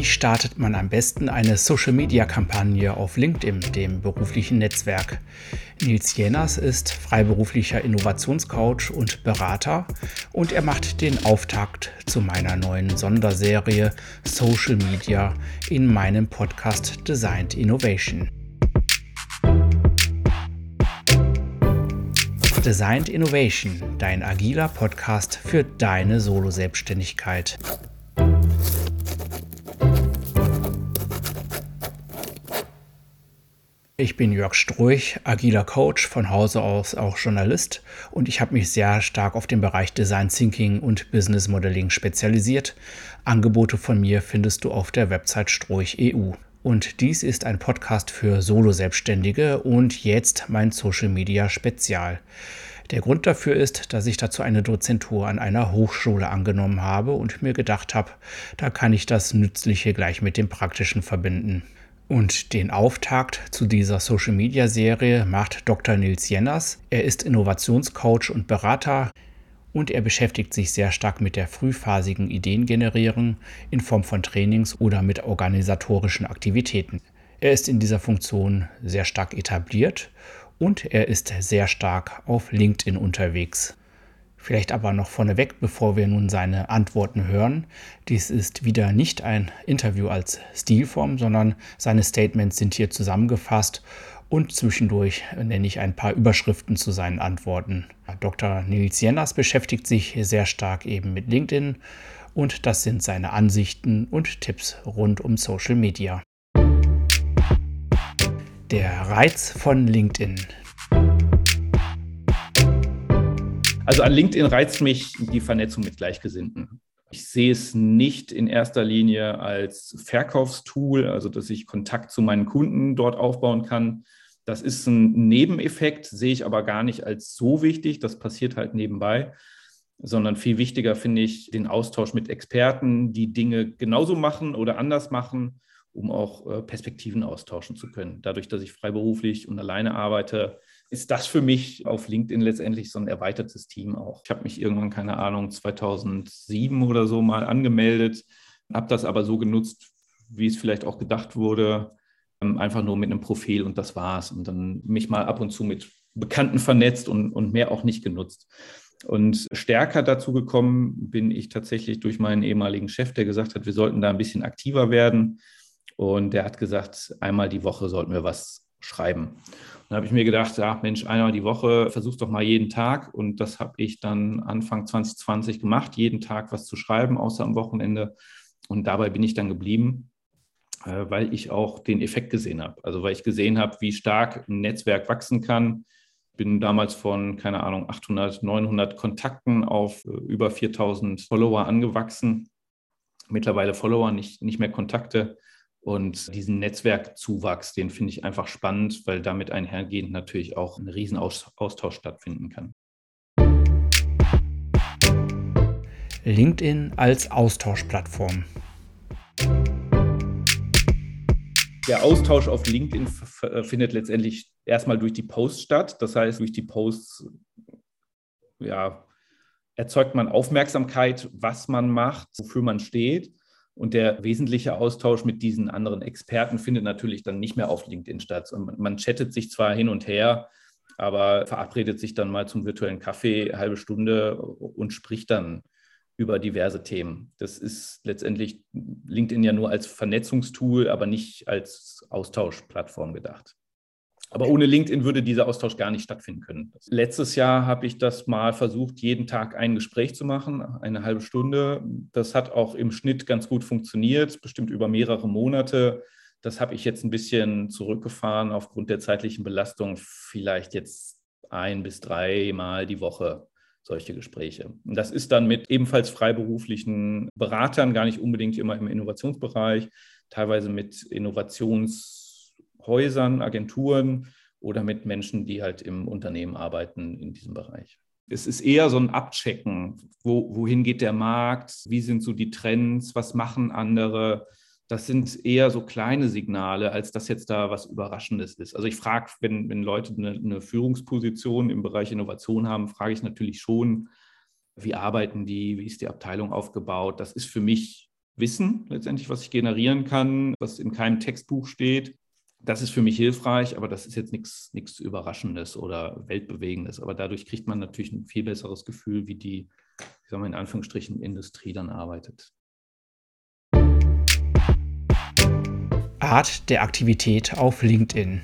Wie startet man am besten eine Social-Media-Kampagne auf LinkedIn, dem beruflichen Netzwerk? Nils Jenners ist freiberuflicher Innovationscoach und Berater und er macht den Auftakt zu meiner neuen Sonderserie Social Media in meinem Podcast Designed Innovation. Designed Innovation, dein agiler Podcast für deine Solo-Selbstständigkeit. Ich bin Jörg Struich, agiler Coach, von Hause aus auch Journalist und ich habe mich sehr stark auf den Bereich Design Thinking und Business Modeling spezialisiert. Angebote von mir findest du auf der Website Struich EU. Und dies ist ein Podcast für Solo-Selbstständige und jetzt mein Social Media Spezial. Der Grund dafür ist, dass ich dazu eine Dozentur an einer Hochschule angenommen habe und mir gedacht habe, da kann ich das Nützliche gleich mit dem Praktischen verbinden. Und den Auftakt zu dieser Social Media Serie macht Dr. Nils Jenners. Er ist Innovationscoach und Berater und er beschäftigt sich sehr stark mit der frühphasigen Ideengenerierung in Form von Trainings oder mit organisatorischen Aktivitäten. Er ist in dieser Funktion sehr stark etabliert und er ist sehr stark auf LinkedIn unterwegs. Vielleicht aber noch vorneweg, bevor wir nun seine Antworten hören. Dies ist wieder nicht ein Interview als Stilform, sondern seine Statements sind hier zusammengefasst und zwischendurch nenne ich ein paar Überschriften zu seinen Antworten. Dr. Nils Jenners beschäftigt sich sehr stark eben mit LinkedIn und das sind seine Ansichten und Tipps rund um Social Media. Der Reiz von LinkedIn. Also an LinkedIn reizt mich die Vernetzung mit Gleichgesinnten. Ich sehe es nicht in erster Linie als Verkaufstool, also dass ich Kontakt zu meinen Kunden dort aufbauen kann. Das ist ein Nebeneffekt, sehe ich aber gar nicht als so wichtig. Das passiert halt nebenbei, sondern viel wichtiger finde ich den Austausch mit Experten, die Dinge genauso machen oder anders machen, um auch äh, Perspektiven austauschen zu können. Dadurch, dass ich freiberuflich und alleine arbeite, ist das für mich auf LinkedIn letztendlich so ein erweitertes Team auch. Ich habe mich irgendwann, keine Ahnung, 2007 oder so mal angemeldet, habe das aber so genutzt, wie es vielleicht auch gedacht wurde, ähm, einfach nur mit einem Profil und das war's. Und dann mich mal ab und zu mit Bekannten vernetzt und, und mehr auch nicht genutzt. Und stärker dazu gekommen bin ich tatsächlich durch meinen ehemaligen Chef, der gesagt hat, wir sollten da ein bisschen aktiver werden. Und der hat gesagt, einmal die Woche sollten wir was schreiben. Dann habe ich mir gedacht, ja, Mensch, einmal die Woche, versuch doch mal jeden Tag. Und das habe ich dann Anfang 2020 gemacht, jeden Tag was zu schreiben, außer am Wochenende. Und dabei bin ich dann geblieben, äh, weil ich auch den Effekt gesehen habe. Also weil ich gesehen habe, wie stark ein Netzwerk wachsen kann. Bin damals von, keine Ahnung, 800, 900 Kontakten auf äh, über 4000 Follower angewachsen. Mittlerweile Follower, nicht, nicht mehr Kontakte. Und diesen Netzwerkzuwachs, den finde ich einfach spannend, weil damit einhergehend natürlich auch ein Riesenaustausch stattfinden kann. LinkedIn als Austauschplattform. Der Austausch auf LinkedIn findet letztendlich erstmal durch die Posts statt. Das heißt, durch die Posts ja, erzeugt man Aufmerksamkeit, was man macht, wofür man steht. Und der wesentliche Austausch mit diesen anderen Experten findet natürlich dann nicht mehr auf LinkedIn statt. Und man chattet sich zwar hin und her, aber verabredet sich dann mal zum virtuellen Kaffee, halbe Stunde und spricht dann über diverse Themen. Das ist letztendlich LinkedIn ja nur als Vernetzungstool, aber nicht als Austauschplattform gedacht. Aber ohne LinkedIn würde dieser Austausch gar nicht stattfinden können. Letztes Jahr habe ich das mal versucht, jeden Tag ein Gespräch zu machen, eine halbe Stunde. Das hat auch im Schnitt ganz gut funktioniert, bestimmt über mehrere Monate. Das habe ich jetzt ein bisschen zurückgefahren aufgrund der zeitlichen Belastung. Vielleicht jetzt ein bis dreimal die Woche solche Gespräche. Und das ist dann mit ebenfalls freiberuflichen Beratern, gar nicht unbedingt immer im Innovationsbereich, teilweise mit Innovations- Häusern, Agenturen oder mit Menschen, die halt im Unternehmen arbeiten in diesem Bereich. Es ist eher so ein Abchecken, wo, wohin geht der Markt, wie sind so die Trends, was machen andere. Das sind eher so kleine Signale, als dass jetzt da was Überraschendes ist. Also ich frage, wenn, wenn Leute eine, eine Führungsposition im Bereich Innovation haben, frage ich natürlich schon, wie arbeiten die, wie ist die Abteilung aufgebaut. Das ist für mich Wissen letztendlich, was ich generieren kann, was in keinem Textbuch steht. Das ist für mich hilfreich, aber das ist jetzt nichts, Überraschendes oder Weltbewegendes. Aber dadurch kriegt man natürlich ein viel besseres Gefühl, wie die, ich sage mal in Anführungsstrichen, Industrie dann arbeitet. Art der Aktivität auf LinkedIn.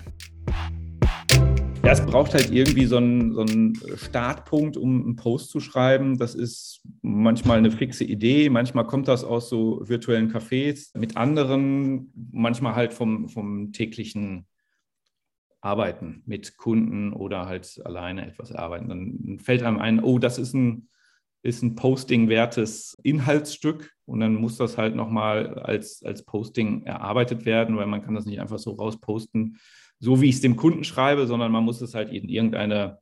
Ja, es braucht halt irgendwie so einen, so einen Startpunkt, um einen Post zu schreiben. Das ist manchmal eine fixe Idee, manchmal kommt das aus so virtuellen Cafés mit anderen, manchmal halt vom, vom täglichen Arbeiten mit Kunden oder halt alleine etwas arbeiten. Dann fällt einem ein, oh, das ist ein, ist ein Posting-wertes Inhaltsstück und dann muss das halt nochmal als, als Posting erarbeitet werden, weil man kann das nicht einfach so rausposten so, wie ich es dem Kunden schreibe, sondern man muss es halt in irgendeine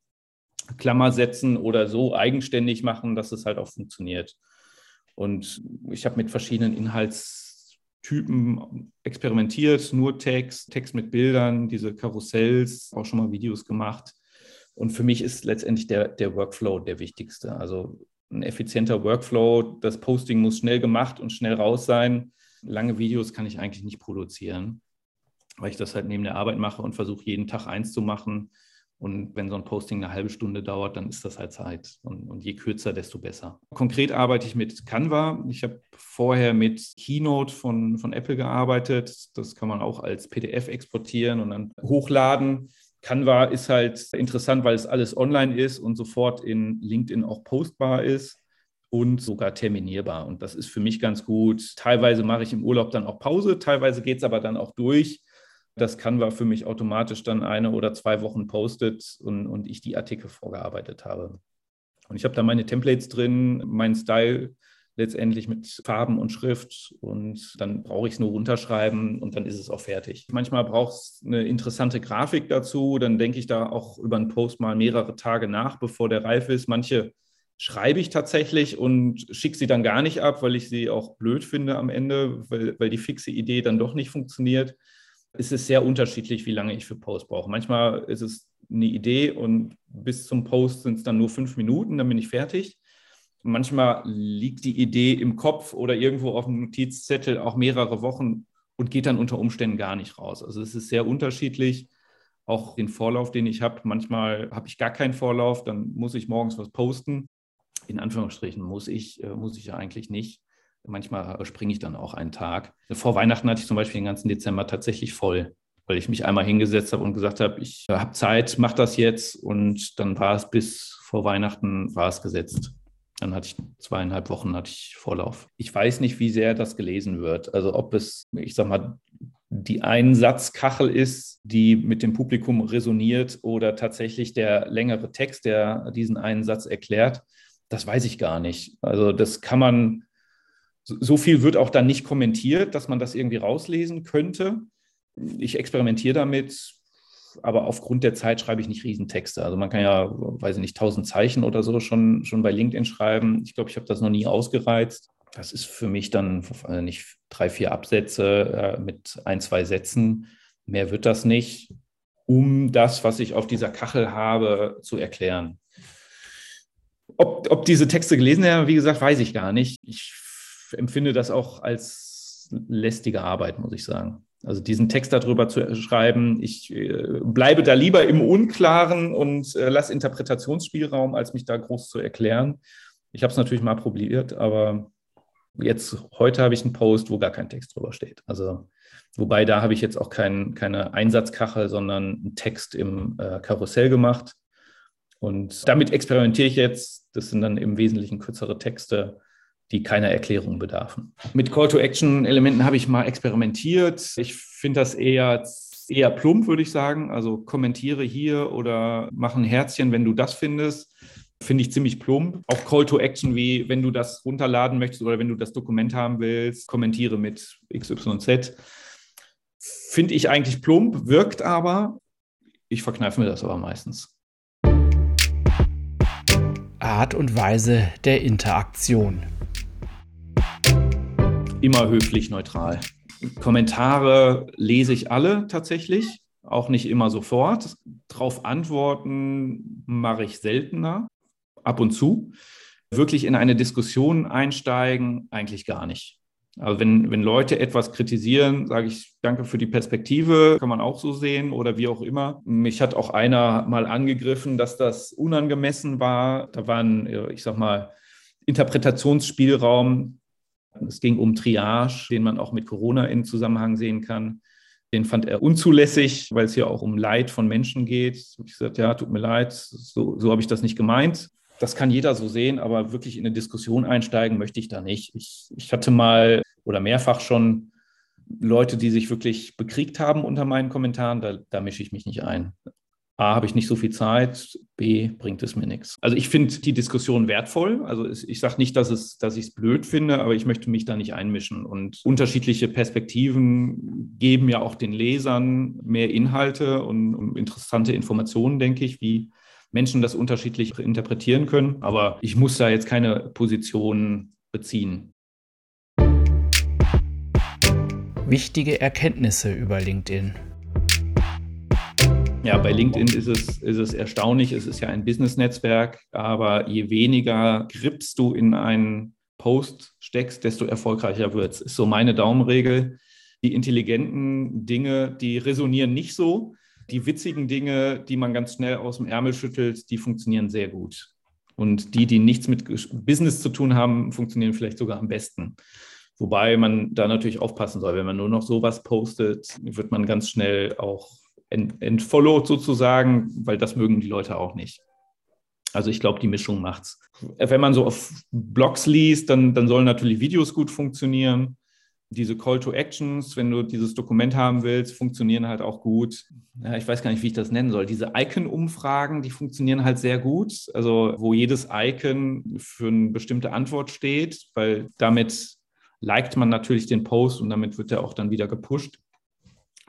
Klammer setzen oder so eigenständig machen, dass es halt auch funktioniert. Und ich habe mit verschiedenen Inhaltstypen experimentiert, nur Text, Text mit Bildern, diese Karussells, auch schon mal Videos gemacht. Und für mich ist letztendlich der, der Workflow der wichtigste. Also ein effizienter Workflow, das Posting muss schnell gemacht und schnell raus sein. Lange Videos kann ich eigentlich nicht produzieren weil ich das halt neben der Arbeit mache und versuche jeden Tag eins zu machen. Und wenn so ein Posting eine halbe Stunde dauert, dann ist das halt Zeit. Und, und, je kürzer, desto besser. Konkret arbeite ich mit Canva. Ich habe vorher mit Keynote von, von Apple gearbeitet. Das kann man auch als PDF exportieren und dann hochladen. Canva ist halt interessant, weil es alles online ist und sofort in LinkedIn auch postbar ist und sogar terminierbar. Und das ist für mich ganz gut. Teilweise mache ich im Urlaub dann auch Pause, teilweise geht es aber dann auch durch das Canva für mich automatisch dann eine oder zwei Wochen postet und, und ich die Artikel vorgearbeitet habe. Und ich habe da meine Templates drin, meinen Style letztendlich mit Farben und Schrift und dann brauche ich es nur runterschreiben und dann ist es auch fertig. Manchmal braucht es eine interessante Grafik dazu, dann denke ich da auch über einen Post mal mehrere Tage nach, bevor der reif ist. Manche schreibe ich tatsächlich und schicke sie dann gar nicht ab, weil ich sie auch blöd finde am Ende, weil, weil die fixe Idee dann doch nicht funktioniert ist es sehr unterschiedlich, wie lange ich für Post brauche. Manchmal ist es eine Idee und bis zum Post sind es dann nur fünf Minuten, dann bin ich fertig. Manchmal liegt die Idee im Kopf oder irgendwo auf dem Notizzettel auch mehrere Wochen und geht dann unter Umständen gar nicht raus. Also es ist sehr unterschiedlich. Auch den Vorlauf, den ich habe. Manchmal habe ich gar keinen Vorlauf, dann muss ich morgens was posten. In Anführungsstrichen muss ich, äh, muss ich ja eigentlich nicht. Manchmal springe ich dann auch einen Tag. Vor Weihnachten hatte ich zum Beispiel den ganzen Dezember tatsächlich voll, weil ich mich einmal hingesetzt habe und gesagt habe, ich habe Zeit, mach das jetzt. Und dann war es bis vor Weihnachten war es gesetzt. Dann hatte ich zweieinhalb Wochen hatte ich Vorlauf. Ich weiß nicht, wie sehr das gelesen wird. Also ob es, ich sag mal, die Einsatzkachel ist, die mit dem Publikum resoniert oder tatsächlich der längere Text, der diesen einen Satz erklärt, das weiß ich gar nicht. Also das kann man so viel wird auch dann nicht kommentiert, dass man das irgendwie rauslesen könnte. Ich experimentiere damit, aber aufgrund der Zeit schreibe ich nicht Riesentexte. Also man kann ja, weiß ich nicht, tausend Zeichen oder so schon, schon bei LinkedIn schreiben. Ich glaube, ich habe das noch nie ausgereizt. Das ist für mich dann also nicht drei, vier Absätze äh, mit ein, zwei Sätzen. Mehr wird das nicht, um das, was ich auf dieser Kachel habe, zu erklären. Ob, ob diese Texte gelesen werden, wie gesagt, weiß ich gar nicht. Ich empfinde das auch als lästige Arbeit, muss ich sagen. Also diesen Text darüber zu schreiben, ich äh, bleibe da lieber im Unklaren und äh, lasse Interpretationsspielraum, als mich da groß zu erklären. Ich habe es natürlich mal probiert, aber jetzt heute habe ich einen Post, wo gar kein Text drüber steht. Also wobei da habe ich jetzt auch kein, keine Einsatzkachel, sondern einen Text im äh, Karussell gemacht. Und damit experimentiere ich jetzt. Das sind dann im Wesentlichen kürzere Texte die keiner Erklärung bedarfen. Mit Call-to-Action-Elementen habe ich mal experimentiert. Ich finde das eher, eher plump, würde ich sagen. Also kommentiere hier oder mach ein Herzchen, wenn du das findest. Finde ich ziemlich plump. Auch Call to Action, wie wenn du das runterladen möchtest oder wenn du das Dokument haben willst, kommentiere mit XYZ. Finde ich eigentlich plump, wirkt aber. Ich verkneife mir das aber meistens. Art und Weise der Interaktion immer höflich neutral. Kommentare lese ich alle tatsächlich, auch nicht immer sofort. Darauf antworten mache ich seltener, ab und zu. Wirklich in eine Diskussion einsteigen, eigentlich gar nicht. Also wenn, wenn Leute etwas kritisieren, sage ich danke für die Perspektive, kann man auch so sehen oder wie auch immer. Mich hat auch einer mal angegriffen, dass das unangemessen war. Da waren, ich sag mal, Interpretationsspielraum. Es ging um Triage, den man auch mit Corona in Zusammenhang sehen kann. Den fand er unzulässig, weil es hier auch um Leid von Menschen geht. Ich gesagt, ja, tut mir leid, so, so habe ich das nicht gemeint das kann jeder so sehen, aber wirklich in eine Diskussion einsteigen möchte ich da nicht. Ich, ich hatte mal oder mehrfach schon Leute, die sich wirklich bekriegt haben unter meinen Kommentaren, da, da mische ich mich nicht ein. A, habe ich nicht so viel Zeit, B, bringt es mir nichts. Also ich finde die Diskussion wertvoll. Also ich sage nicht, dass, es, dass ich es blöd finde, aber ich möchte mich da nicht einmischen. Und unterschiedliche Perspektiven geben ja auch den Lesern mehr Inhalte und, und interessante Informationen, denke ich, wie Menschen das unterschiedlich interpretieren können. Aber ich muss da jetzt keine Position beziehen. Wichtige Erkenntnisse über LinkedIn. Ja, bei LinkedIn ist es, ist es erstaunlich. Es ist ja ein Business-Netzwerk, aber je weniger Grips du in einen Post steckst, desto erfolgreicher wird es. Ist so meine Daumenregel. Die intelligenten Dinge, die resonieren nicht so. Die witzigen Dinge, die man ganz schnell aus dem Ärmel schüttelt, die funktionieren sehr gut. Und die, die nichts mit Business zu tun haben, funktionieren vielleicht sogar am besten. Wobei man da natürlich aufpassen soll. Wenn man nur noch sowas postet, wird man ganz schnell auch entfollowed sozusagen, weil das mögen die Leute auch nicht. Also ich glaube, die Mischung macht's. Wenn man so auf Blogs liest, dann, dann sollen natürlich Videos gut funktionieren diese Call to Actions, wenn du dieses Dokument haben willst, funktionieren halt auch gut. Ja, ich weiß gar nicht, wie ich das nennen soll. Diese Icon-Umfragen, die funktionieren halt sehr gut. Also, wo jedes Icon für eine bestimmte Antwort steht, weil damit liked man natürlich den Post und damit wird er auch dann wieder gepusht.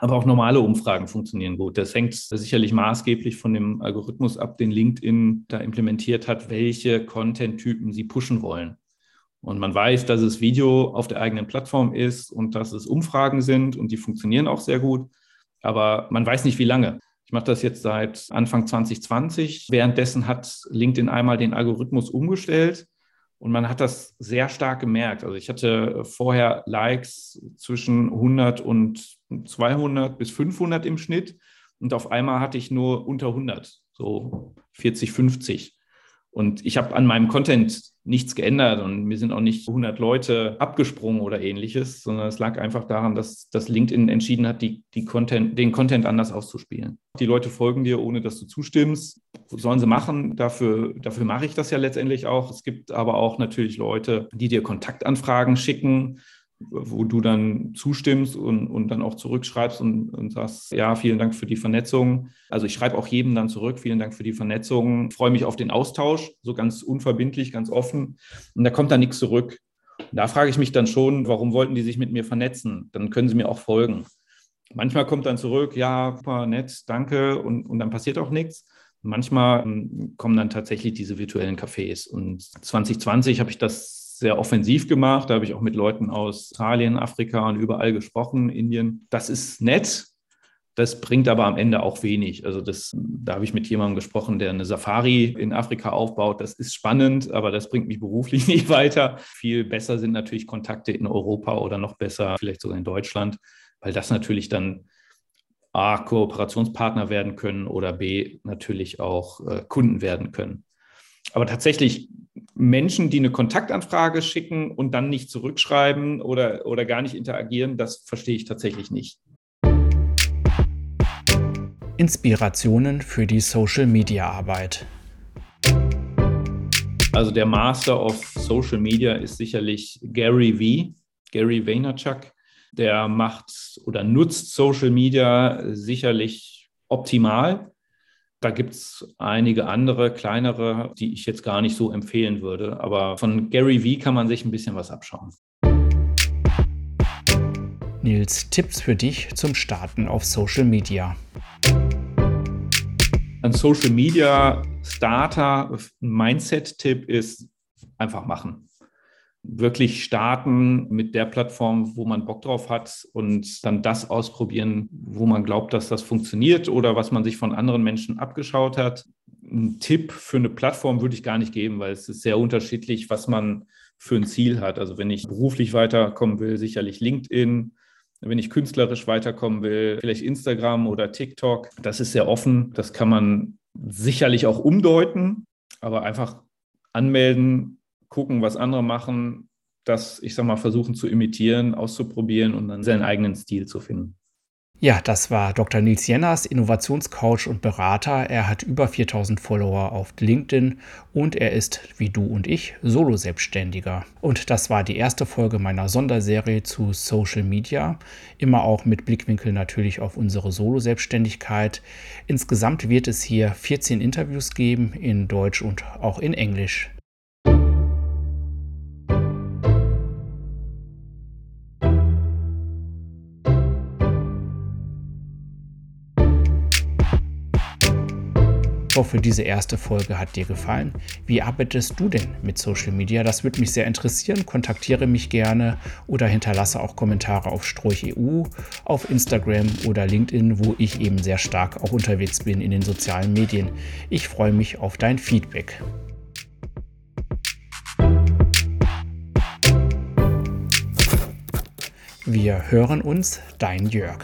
Aber auch normale Umfragen funktionieren gut. Das hängt sicherlich maßgeblich von dem Algorithmus ab, den LinkedIn da implementiert hat, welche Content-Typen sie pushen wollen. Und man weiß, dass es Video auf der eigenen Plattform ist und dass es Umfragen sind und die funktionieren auch sehr gut. Aber man weiß nicht, wie lange. Ich mache das jetzt seit Anfang 2020. Währenddessen hat LinkedIn einmal den Algorithmus umgestellt und man hat das sehr stark gemerkt. Also ich hatte vorher Likes zwischen 100 und 200 bis 500 im Schnitt und auf einmal hatte ich nur unter 100, so 40, 50. Und ich habe an meinem Content nichts geändert und mir sind auch nicht 100 Leute abgesprungen oder ähnliches, sondern es lag einfach daran, dass, dass LinkedIn entschieden hat, die, die Content, den Content anders auszuspielen. Die Leute folgen dir, ohne dass du zustimmst. Sollen sie machen. Dafür, dafür mache ich das ja letztendlich auch. Es gibt aber auch natürlich Leute, die dir Kontaktanfragen schicken wo du dann zustimmst und, und dann auch zurückschreibst und, und sagst, ja, vielen Dank für die Vernetzung. Also ich schreibe auch jedem dann zurück, vielen Dank für die Vernetzung, freue mich auf den Austausch, so ganz unverbindlich, ganz offen. Und da kommt dann nichts zurück. Da frage ich mich dann schon, warum wollten die sich mit mir vernetzen? Dann können sie mir auch folgen. Manchmal kommt dann zurück, ja, super nett, danke, und, und dann passiert auch nichts. Manchmal ähm, kommen dann tatsächlich diese virtuellen Cafés. Und 2020 habe ich das sehr offensiv gemacht. Da habe ich auch mit Leuten aus Italien, Afrika und überall gesprochen, Indien. Das ist nett. Das bringt aber am Ende auch wenig. Also das, da habe ich mit jemandem gesprochen, der eine Safari in Afrika aufbaut. Das ist spannend, aber das bringt mich beruflich nicht weiter. Viel besser sind natürlich Kontakte in Europa oder noch besser vielleicht sogar in Deutschland, weil das natürlich dann A, Kooperationspartner werden können oder B, natürlich auch äh, Kunden werden können. Aber tatsächlich Menschen, die eine Kontaktanfrage schicken und dann nicht zurückschreiben oder, oder gar nicht interagieren, das verstehe ich tatsächlich nicht. Inspirationen für die Social-Media-Arbeit. Also der Master of Social Media ist sicherlich Gary V, Gary Vaynerchuk. Der macht oder nutzt Social Media sicherlich optimal. Da gibt es einige andere, kleinere, die ich jetzt gar nicht so empfehlen würde. Aber von Gary Vee kann man sich ein bisschen was abschauen. Nils, Tipps für dich zum Starten auf Social Media. Ein Social Media Starter Mindset-Tipp ist einfach machen wirklich starten mit der Plattform, wo man Bock drauf hat und dann das ausprobieren, wo man glaubt, dass das funktioniert oder was man sich von anderen Menschen abgeschaut hat. Ein Tipp für eine Plattform würde ich gar nicht geben, weil es ist sehr unterschiedlich, was man für ein Ziel hat. Also wenn ich beruflich weiterkommen will, sicherlich LinkedIn. Wenn ich künstlerisch weiterkommen will, vielleicht Instagram oder TikTok. Das ist sehr offen. Das kann man sicherlich auch umdeuten, aber einfach anmelden, gucken, was andere machen, das, ich sag mal, versuchen zu imitieren, auszuprobieren und dann seinen eigenen Stil zu finden. Ja, das war Dr. Nils Jenners, Innovationscoach und Berater. Er hat über 4000 Follower auf LinkedIn und er ist, wie du und ich, Solo-Selbstständiger. Und das war die erste Folge meiner Sonderserie zu Social Media. Immer auch mit Blickwinkel natürlich auf unsere Solo-Selbstständigkeit. Insgesamt wird es hier 14 Interviews geben in Deutsch und auch in Englisch. Ich hoffe, diese erste Folge hat dir gefallen. Wie arbeitest du denn mit Social Media? Das würde mich sehr interessieren. Kontaktiere mich gerne oder hinterlasse auch Kommentare auf Strolch EU, auf Instagram oder LinkedIn, wo ich eben sehr stark auch unterwegs bin in den sozialen Medien. Ich freue mich auf dein Feedback. Wir hören uns, dein Jörg.